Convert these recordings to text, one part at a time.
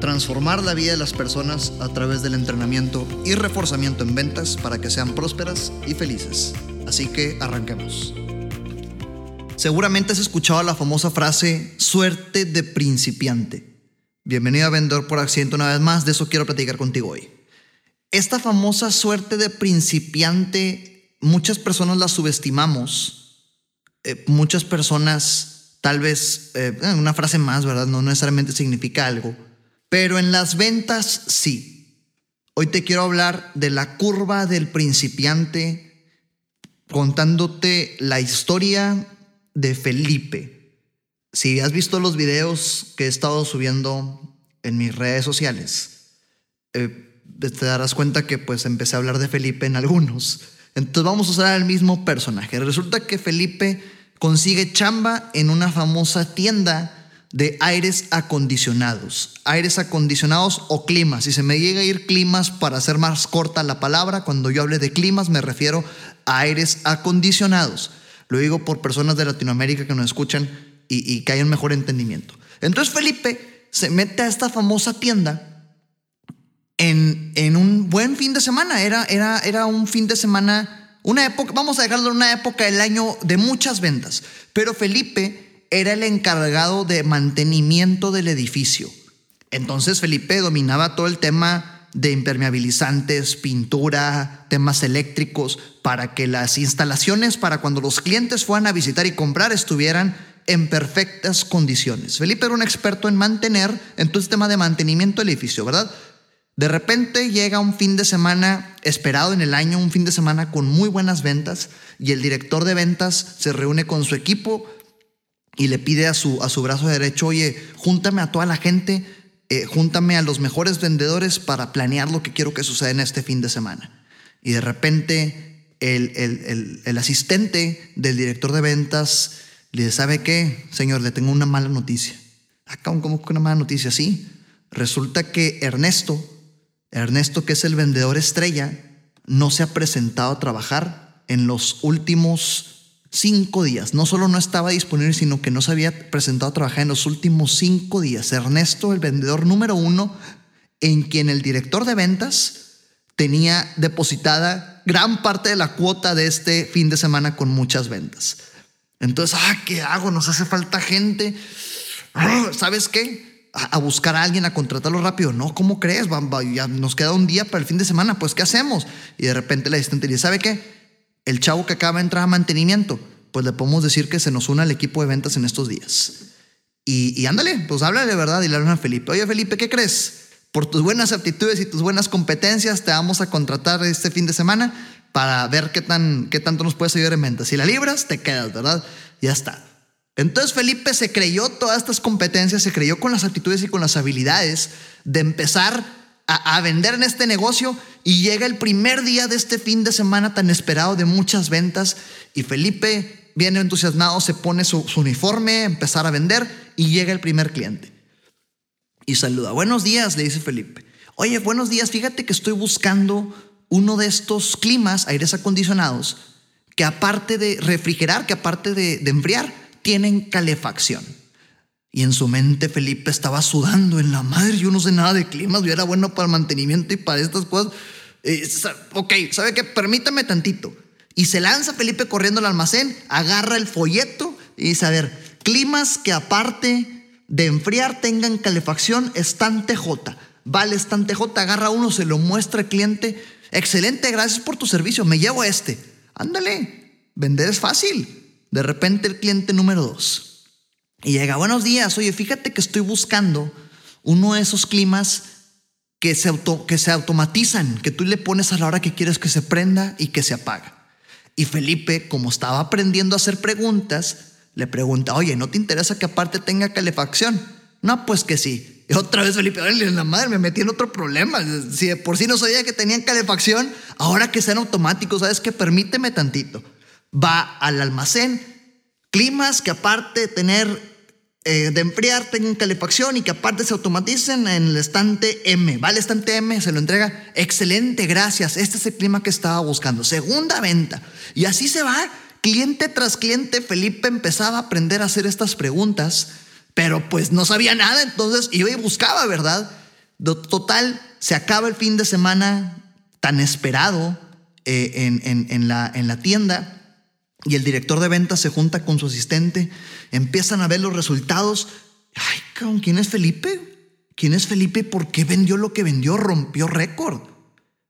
transformar la vida de las personas a través del entrenamiento y reforzamiento en ventas para que sean prósperas y felices. Así que arranquemos. Seguramente has escuchado la famosa frase suerte de principiante. Bienvenido a Vendedor por Accidente una vez más, de eso quiero platicar contigo hoy. Esta famosa suerte de principiante, muchas personas la subestimamos, eh, muchas personas tal vez, eh, una frase más, ¿verdad? No necesariamente significa algo pero en las ventas sí. Hoy te quiero hablar de la curva del principiante, contándote la historia de Felipe. Si has visto los videos que he estado subiendo en mis redes sociales, eh, te darás cuenta que pues empecé a hablar de Felipe en algunos. Entonces vamos a usar el mismo personaje. Resulta que Felipe consigue chamba en una famosa tienda de aires acondicionados. Aires acondicionados o climas. Si se me llega a ir climas para hacer más corta la palabra, cuando yo hable de climas me refiero a aires acondicionados. Lo digo por personas de Latinoamérica que nos escuchan y, que hay un mejor entendimiento. Entonces Felipe se mete a esta famosa tienda en, en un buen fin de semana. Era, era, era un fin de semana, una época, vamos a dejarlo en una época del año de muchas ventas. Pero Felipe era el encargado de mantenimiento del edificio. Entonces Felipe dominaba todo el tema de impermeabilizantes, pintura, temas eléctricos, para que las instalaciones para cuando los clientes fueran a visitar y comprar estuvieran en perfectas condiciones. Felipe era un experto en mantener, en todo el tema de mantenimiento del edificio, ¿verdad? De repente llega un fin de semana esperado en el año, un fin de semana con muy buenas ventas, y el director de ventas se reúne con su equipo y le pide a su, a su brazo derecho, oye, júntame a toda la gente, eh, júntame a los mejores vendedores para planear lo que quiero que suceda en este fin de semana. Y de repente el, el, el, asistente del director de ventas le dice, ¿sabe qué? Señor, le tengo una mala noticia. Acá, ah, ¿cómo que una mala noticia? Sí. Resulta que Ernesto, Ernesto que es el vendedor estrella, no se ha presentado a trabajar en los últimos cinco días. No solo no estaba disponible, sino que no se había presentado a trabajar en los últimos cinco días. Ernesto, el vendedor número uno, en quien el director de ventas tenía depositada gran parte de la cuota de este fin de semana con muchas ventas. Entonces, ah, ¿qué hago? Nos hace falta gente. Ah, ¿Sabes qué? A, buscar a alguien, a contratarlo rápido. No, ¿cómo crees? Ya nos queda un día para el fin de semana, pues ¿qué hacemos? Y de repente la asistente dice, ¿sabe qué? El chavo que acaba de entrar a mantenimiento, pues le podemos decir que se nos una al equipo de ventas en estos días. Y, ándale, pues háblale verdad y le hablan a Felipe. Oye, Felipe, ¿qué crees? Por tus buenas aptitudes y tus buenas competencias, te vamos a contratar este fin de semana para ver qué, tan, qué tanto nos puedes ayudar en ventas. Si la libras, te quedas, ¿verdad? Ya está. Entonces Felipe se creyó todas estas competencias, se creyó con las aptitudes y con las habilidades de empezar a, vender en este negocio y llega el primer día de este fin de semana tan esperado de muchas ventas y Felipe viene entusiasmado, se pone su, uniforme, empezar a vender y llega el primer cliente. Y saluda, buenos días, le dice Felipe. Oye, buenos días, fíjate que estoy buscando uno de estos climas, aires acondicionados, que aparte de refrigerar, que aparte de enfriar, tienen calefacción. Y en su mente Felipe estaba sudando en la madre. Yo no sé nada de climas, yo era bueno para el mantenimiento y para estas cosas. Eh, ok, ¿sabe qué? Permítame tantito. Y se lanza Felipe corriendo al almacén, agarra el folleto y dice, a ver, climas que aparte de enfriar tengan calefacción, están TJ. Vale, están TJ, agarra uno, se lo muestra al cliente. Excelente, gracias por tu servicio, me llevo a este. Ándale, vender es fácil. De repente el cliente número dos y llega, buenos días, oye, fíjate que estoy buscando uno de esos climas que se, que se automatizan, que tú le pones a la hora que quieres que se prenda y que se apaga. Y Felipe, como estaba aprendiendo a hacer preguntas, le pregunta, oye, ¿no te interesa que aparte tenga calefacción? No, pues que sí. Y otra vez Felipe, en la madre, me metí en otro problema. Si por sí no sabía que tenían calefacción, ahora que sean automáticos, ¿sabes qué? Permíteme tantito. Va al almacén, climas que aparte de tener eh, de enfriar tengan calefacción y que aparte se automaticen en el estante M. Va al estante M, se lo entrega. Excelente, gracias. Este es el clima que estaba buscando. Segunda venta. Y así se va. Cliente tras cliente, Felipe empezaba a aprender a hacer estas preguntas, pero pues no sabía nada, entonces iba y buscaba, ¿verdad? Total, se acaba el fin de semana tan esperado eh, en, en, la, en la tienda y el director de ventas se junta con su asistente, empiezan a ver los resultados. Ay, ¿quién es Felipe? ¿Quién es Felipe? ¿Por qué vendió lo que vendió? Rompió récord.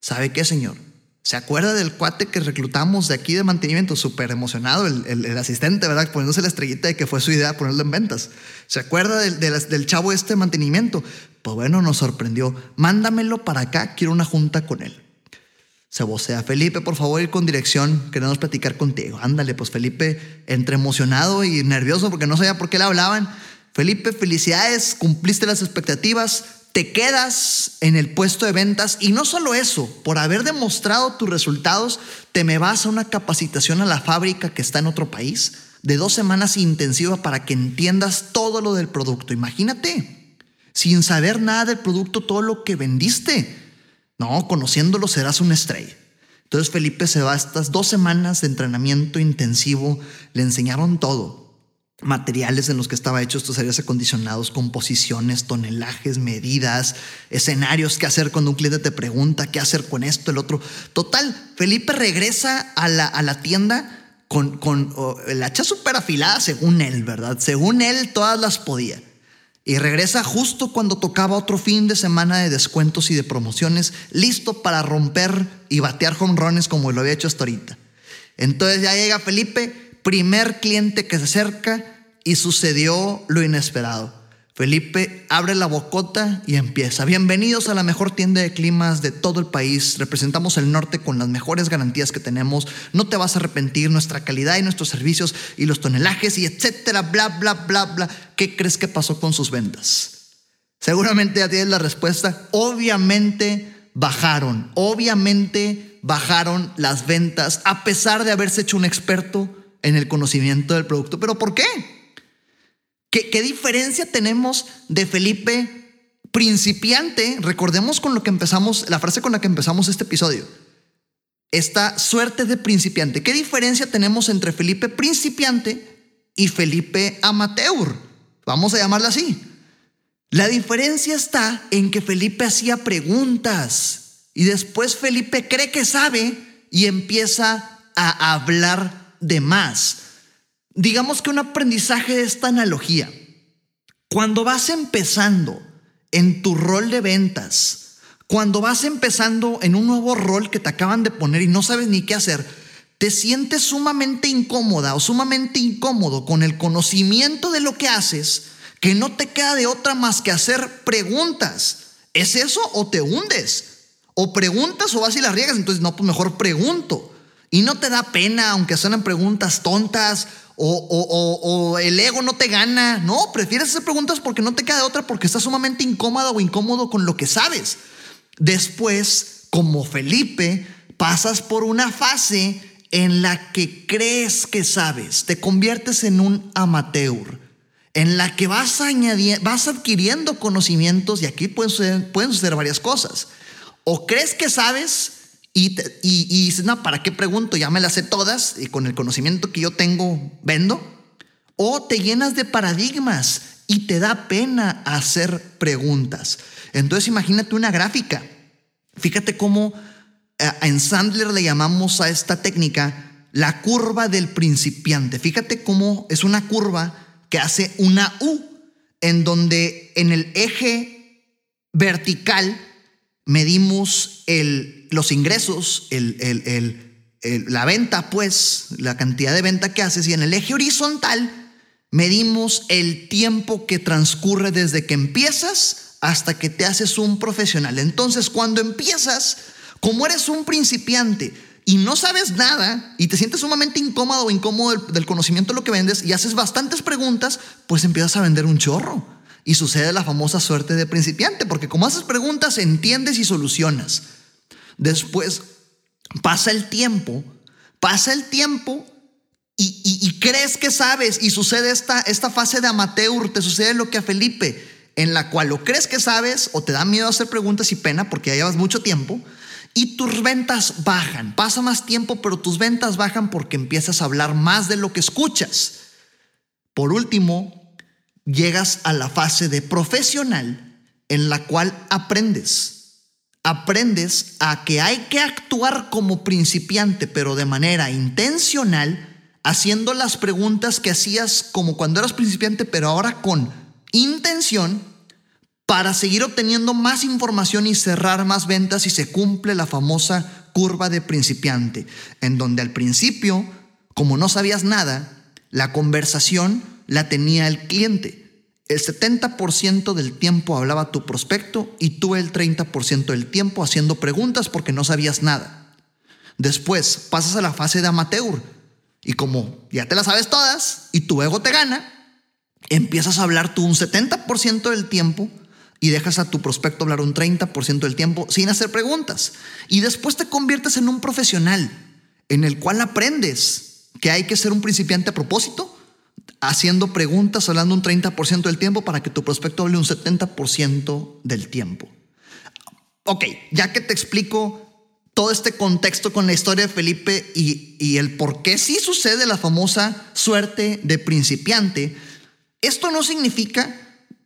¿Sabe qué, señor? ¿Se acuerda del cuate que reclutamos de aquí de mantenimiento? Súper emocionado, el, asistente, ¿verdad? Poniéndose la estrellita de que fue su idea ponerlo en ventas. ¿Se acuerda del, del chavo este de mantenimiento? Pues bueno, nos sorprendió. Mándamelo para acá, quiero una junta con él. Se vocea, Felipe, por favor, ir con dirección, queremos platicar contigo. Ándale, pues Felipe, entre emocionado y nervioso porque no sabía por qué le hablaban. Felipe, felicidades, cumpliste las expectativas, te quedas en el puesto de ventas y no solo eso, por haber demostrado tus resultados, te me vas a una capacitación a la fábrica que está en otro país de dos semanas intensiva para que entiendas todo lo del producto. Imagínate, sin saber nada del producto, todo lo que vendiste. No, conociéndolo serás una estrella. Entonces Felipe se va a estas dos semanas de entrenamiento intensivo, le enseñaron todo. Materiales en los que estaba hecho estos aires acondicionados, composiciones, tonelajes, medidas, escenarios, qué hacer cuando un cliente te pregunta, qué hacer con esto, el otro. Total, Felipe regresa a la, a la tienda con, con la hacha súper afilada según él, ¿verdad? Según él, todas las podía. Y regresa justo cuando tocaba otro fin de semana de descuentos y de promociones, listo para romper y batear runs como lo había hecho hasta ahorita. Entonces ya llega Felipe, primer cliente que se acerca y sucedió lo inesperado. Felipe abre la bocota y empieza. Bienvenidos a la mejor tienda de climas de todo el país. Representamos el norte con las mejores garantías que tenemos. No te vas a arrepentir nuestra calidad y nuestros servicios y los tonelajes y etcétera, bla, bla, bla, bla. ¿Qué crees que pasó con sus ventas? Seguramente ya tienes la respuesta. Obviamente bajaron. Obviamente bajaron las ventas a pesar de haberse hecho un experto en el conocimiento del producto. ¿Pero por qué? ¿Qué, diferencia tenemos de Felipe principiante? Recordemos con lo que empezamos, la frase con la que empezamos este episodio. Esta suerte de principiante. ¿Qué diferencia tenemos entre Felipe principiante y Felipe amateur? Vamos a llamarla así. La diferencia está en que Felipe hacía preguntas y después Felipe cree que sabe y empieza a hablar de más digamos que un aprendizaje de esta analogía. Cuando vas empezando en tu rol de ventas, cuando vas empezando en un nuevo rol que te acaban de poner y no sabes ni qué hacer, te sientes sumamente incómoda o sumamente incómodo con el conocimiento de lo que haces, que no te queda de otra más que hacer preguntas. ¿Es eso o te hundes? O preguntas o vas y las riegas, entonces no, pues mejor pregunto. Y no te da pena, aunque suenan preguntas tontas o, el ego no te gana. No, prefieres hacer preguntas porque no te queda de otra, porque estás sumamente incómoda o incómodo con lo que sabes. Después, como Felipe, pasas por una fase en la que crees que sabes, te conviertes en un amateur, en la que vas, vas adquiriendo conocimientos y aquí pueden pueden suceder varias cosas. O crees que sabes y, y, dices, no, ¿para qué pregunto? Ya me las sé todas y con el conocimiento que yo tengo, vendo. O te llenas de paradigmas y te da pena hacer preguntas. Entonces imagínate una gráfica. Fíjate cómo eh, en Sandler le llamamos a esta técnica la curva del principiante. Fíjate cómo es una curva que hace una U, en donde en el eje vertical medimos el, los ingresos, el, la venta, pues, la cantidad de venta que haces, y en el eje horizontal medimos el tiempo que transcurre desde que empiezas hasta que te haces un profesional. Entonces, cuando empiezas, como eres un principiante y no sabes nada y te sientes sumamente incómodo o incómodo del conocimiento de lo que vendes y haces bastantes preguntas, pues empiezas a vender un chorro y sucede la famosa suerte de principiante, porque como haces preguntas, entiendes y solucionas. Después pasa el tiempo, pasa el tiempo y, crees que sabes y sucede esta, esta fase de amateur, te sucede lo que a Felipe, en la cual lo crees que sabes o te da miedo hacer preguntas y pena porque ya llevas mucho tiempo y tus ventas bajan. Pasa más tiempo, pero tus ventas bajan porque empiezas a hablar más de lo que escuchas. Por último, llegas a la fase de profesional en la cual aprendes. Aprendes a que hay que actuar como principiante, pero de manera intencional, haciendo las preguntas que hacías como cuando eras principiante, pero ahora con intención para seguir obteniendo más información y cerrar más ventas y se cumple la famosa curva de principiante, en donde al principio, como no sabías nada, la conversación la tenía el cliente el 70% del tiempo hablaba tu prospecto y tú el 30% del tiempo haciendo preguntas porque no sabías nada. Después pasas a la fase de amateur y como ya te las sabes todas y tu ego te gana, empiezas a hablar tú un 70% del tiempo y dejas a tu prospecto hablar un 30% del tiempo sin hacer preguntas. Y después te conviertes en un profesional en el cual aprendes que hay que ser un principiante a propósito haciendo preguntas, hablando un 30% del tiempo para que tu prospecto hable un 70% del tiempo. Ok, ya que te explico todo este contexto con la historia de Felipe y, el por qué sí sucede la famosa suerte de principiante, esto no significa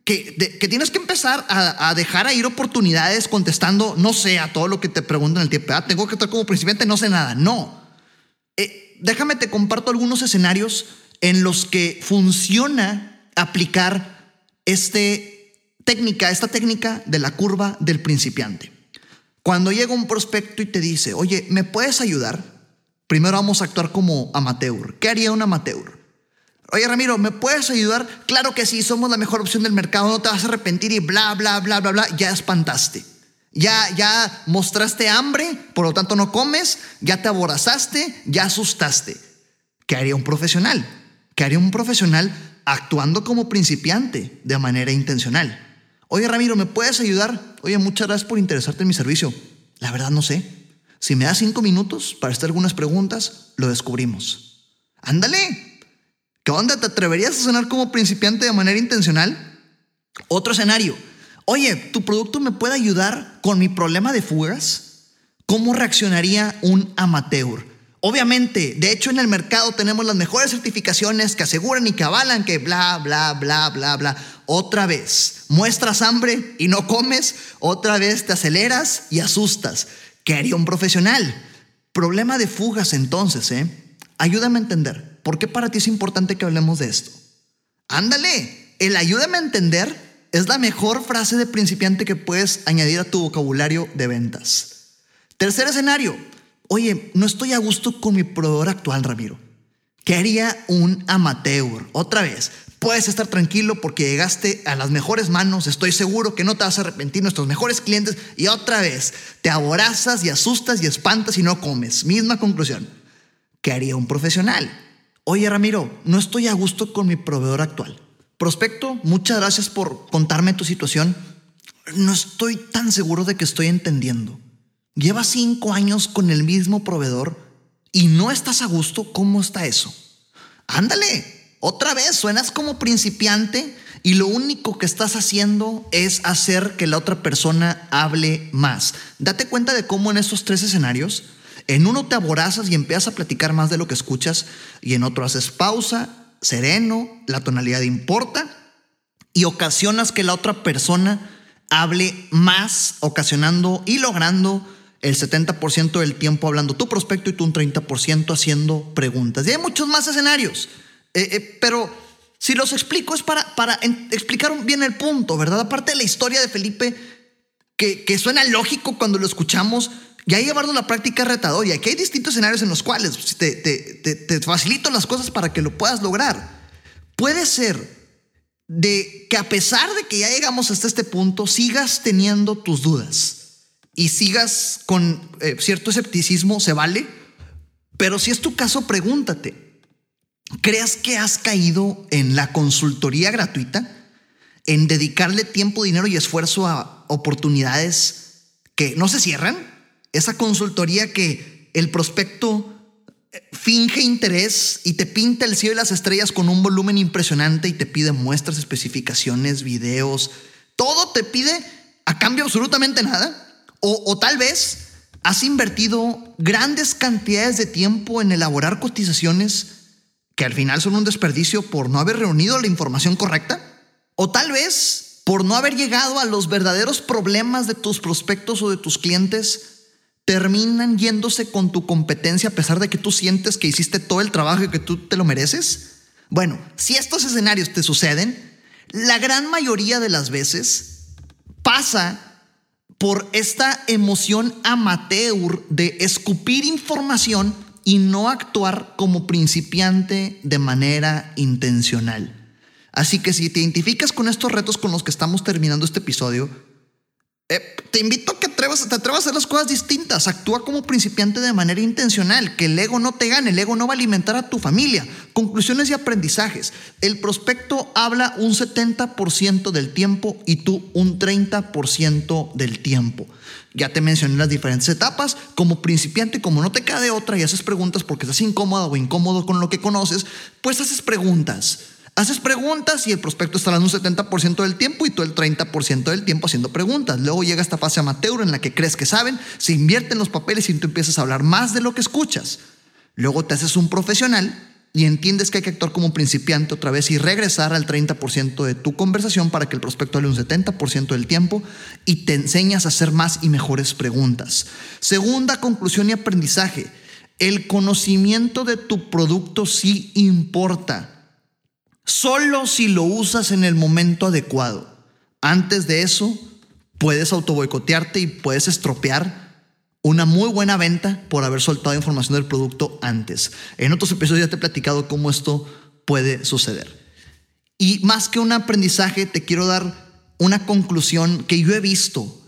que, que tienes que empezar a, dejar a ir oportunidades contestando, no sé, a todo lo que te preguntan el tiempo. Ah, tengo que estar como principiante, no sé nada. No. Eh, déjame te comparto algunos escenarios en los que funciona aplicar este técnica, esta técnica de la curva del principiante. Cuando llega un prospecto y te dice, oye, ¿me puedes ayudar? Primero vamos a actuar como amateur. ¿Qué haría un amateur? Oye, Ramiro, ¿me puedes ayudar? Claro que sí, somos la mejor opción del mercado, no te vas a arrepentir y bla, bla, bla, bla, bla. Ya espantaste. Ya, ya mostraste hambre, por lo tanto no comes, ya te aborazaste, ya asustaste. ¿Qué haría un profesional? Que haría un profesional actuando como principiante de manera intencional. Oye, Ramiro, ¿me puedes ayudar? Oye, muchas gracias por interesarte en mi servicio. La verdad no sé. Si me das cinco minutos para hacer algunas preguntas, lo descubrimos. Ándale. ¿Qué onda? ¿Te atreverías a sonar como principiante de manera intencional? Otro escenario. Oye, ¿tu producto me puede ayudar con mi problema de fugas? ¿Cómo reaccionaría un amateur? Obviamente, de hecho en el mercado tenemos las mejores certificaciones que aseguran y que avalan que bla, bla, bla, bla, bla. Otra vez, muestras hambre y no comes, otra vez te aceleras y asustas. ¿Qué haría un profesional? Problema de fugas entonces, ¿eh? Ayúdame a entender. ¿Por qué para ti es importante que hablemos de esto? Ándale, el ayúdame a entender es la mejor frase de principiante que puedes añadir a tu vocabulario de ventas. Tercer escenario, oye, no estoy a gusto con mi proveedor actual, Ramiro. ¿Qué haría un amateur? Otra vez, puedes estar tranquilo porque llegaste a las mejores manos, estoy seguro que no te vas a arrepentir, nuestros mejores clientes, y otra vez, te aborazas y asustas y espantas y no comes. Misma conclusión. ¿Qué haría un profesional? Oye, Ramiro, no estoy a gusto con mi proveedor actual. Prospecto, muchas gracias por contarme tu situación. No estoy tan seguro de que estoy entendiendo. Llevas cinco años con el mismo proveedor y no estás a gusto. ¿Cómo está eso? Ándale, otra vez suenas como principiante y lo único que estás haciendo es hacer que la otra persona hable más. Date cuenta de cómo en estos tres escenarios, en uno te aborazas y empiezas a platicar más de lo que escuchas y en otro haces pausa, sereno, la tonalidad importa y ocasionas que la otra persona hable más, ocasionando y logrando el 70% del tiempo hablando tu prospecto y tú un 30% haciendo preguntas. Y hay muchos más escenarios, eh, eh, pero si los explico es para, para explicar bien el punto, ¿verdad? Aparte de la historia de Felipe, que, que suena lógico cuando lo escuchamos, ya llevarlo a la práctica retador y aquí hay distintos escenarios en los cuales te, te, te facilito las cosas para que lo puedas lograr. Puede ser de que a pesar de que ya llegamos hasta este punto, sigas teniendo tus dudas y sigas con eh, cierto escepticismo, se vale. Pero si es tu caso, pregúntate, ¿crees que has caído en la consultoría gratuita? en dedicarle tiempo, dinero y esfuerzo a oportunidades que no se cierran. Esa consultoría que el prospecto eh, finge interés y te pinta el cielo y las estrellas con un volumen impresionante y te pide muestras, especificaciones, videos, todo te pide a cambio absolutamente nada. O, tal vez has invertido grandes cantidades de tiempo en elaborar cotizaciones que al final son un desperdicio por no haber reunido la información correcta. O tal vez por no haber llegado a los verdaderos problemas de tus prospectos o de tus clientes, terminan yéndose con tu competencia a pesar de que tú sientes que hiciste todo el trabajo y que tú te lo mereces. Bueno, si estos escenarios te suceden, la gran mayoría de las veces pasa por esta emoción amateur de escupir información y no actuar como principiante de manera intencional. Así que si te identificas con estos retos con los que estamos terminando este episodio, eh, te invito a que atrevas, te atrevas a hacer las cosas distintas. Actúa como principiante de manera intencional. Que el ego no te gane. El ego no va a alimentar a tu familia. Conclusiones y aprendizajes. El prospecto habla un 70% del tiempo y tú un 30% del tiempo. Ya te mencioné las diferentes etapas. Como principiante, como no te cae otra y haces preguntas porque estás incómodo o incómodo con lo que conoces, pues haces preguntas. Haces preguntas y el prospecto está dando un 70% del tiempo y tú el 30% del tiempo haciendo preguntas. Luego llega esta fase amateur en la que crees que saben, se invierten los papeles y tú empiezas a hablar más de lo que escuchas. Luego te haces un profesional y entiendes que hay que actuar como principiante otra vez y regresar al 30% de tu conversación para que el prospecto hable un 70% del tiempo y te enseñas a hacer más y mejores preguntas. Segunda conclusión y aprendizaje. El conocimiento de tu producto sí importa Solo si lo usas en el momento adecuado. Antes de eso, puedes autoboicotearte y puedes estropear una muy buena venta por haber soltado información del producto antes. En otros episodios ya te he platicado cómo esto puede suceder. Y más que un aprendizaje, te quiero dar una conclusión que yo he visto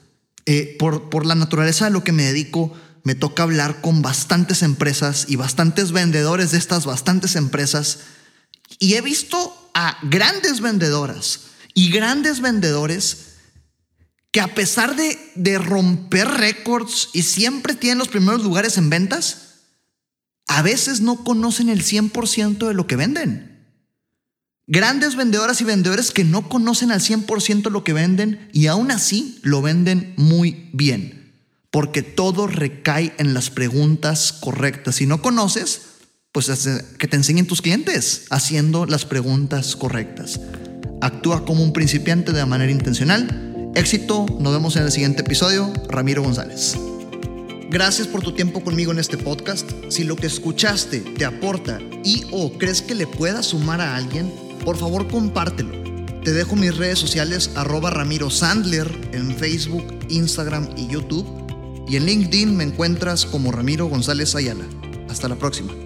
eh, por, por la naturaleza de lo que me dedico. Me toca hablar con bastantes empresas y bastantes vendedores de estas bastantes empresas y he visto a grandes vendedoras y grandes vendedores que a pesar de, romper récords y siempre tienen los primeros lugares en ventas, a veces no conocen el 100% de lo que venden. Grandes vendedoras y vendedores que no conocen al 100% lo que venden y aún así lo venden muy bien, porque todo recae en las preguntas correctas. Si no conoces, pues que te enseñen tus clientes haciendo las preguntas correctas. Actúa como un principiante de manera intencional. Éxito, nos vemos en el siguiente episodio. Ramiro González. Gracias por tu tiempo conmigo en este podcast. Si lo que escuchaste te aporta y o crees que le pueda sumar a alguien, por favor compártelo. Te dejo mis redes sociales arroba Ramiro Sandler en Facebook, Instagram y YouTube. Y en LinkedIn me encuentras como Ramiro González Ayala. Hasta la próxima.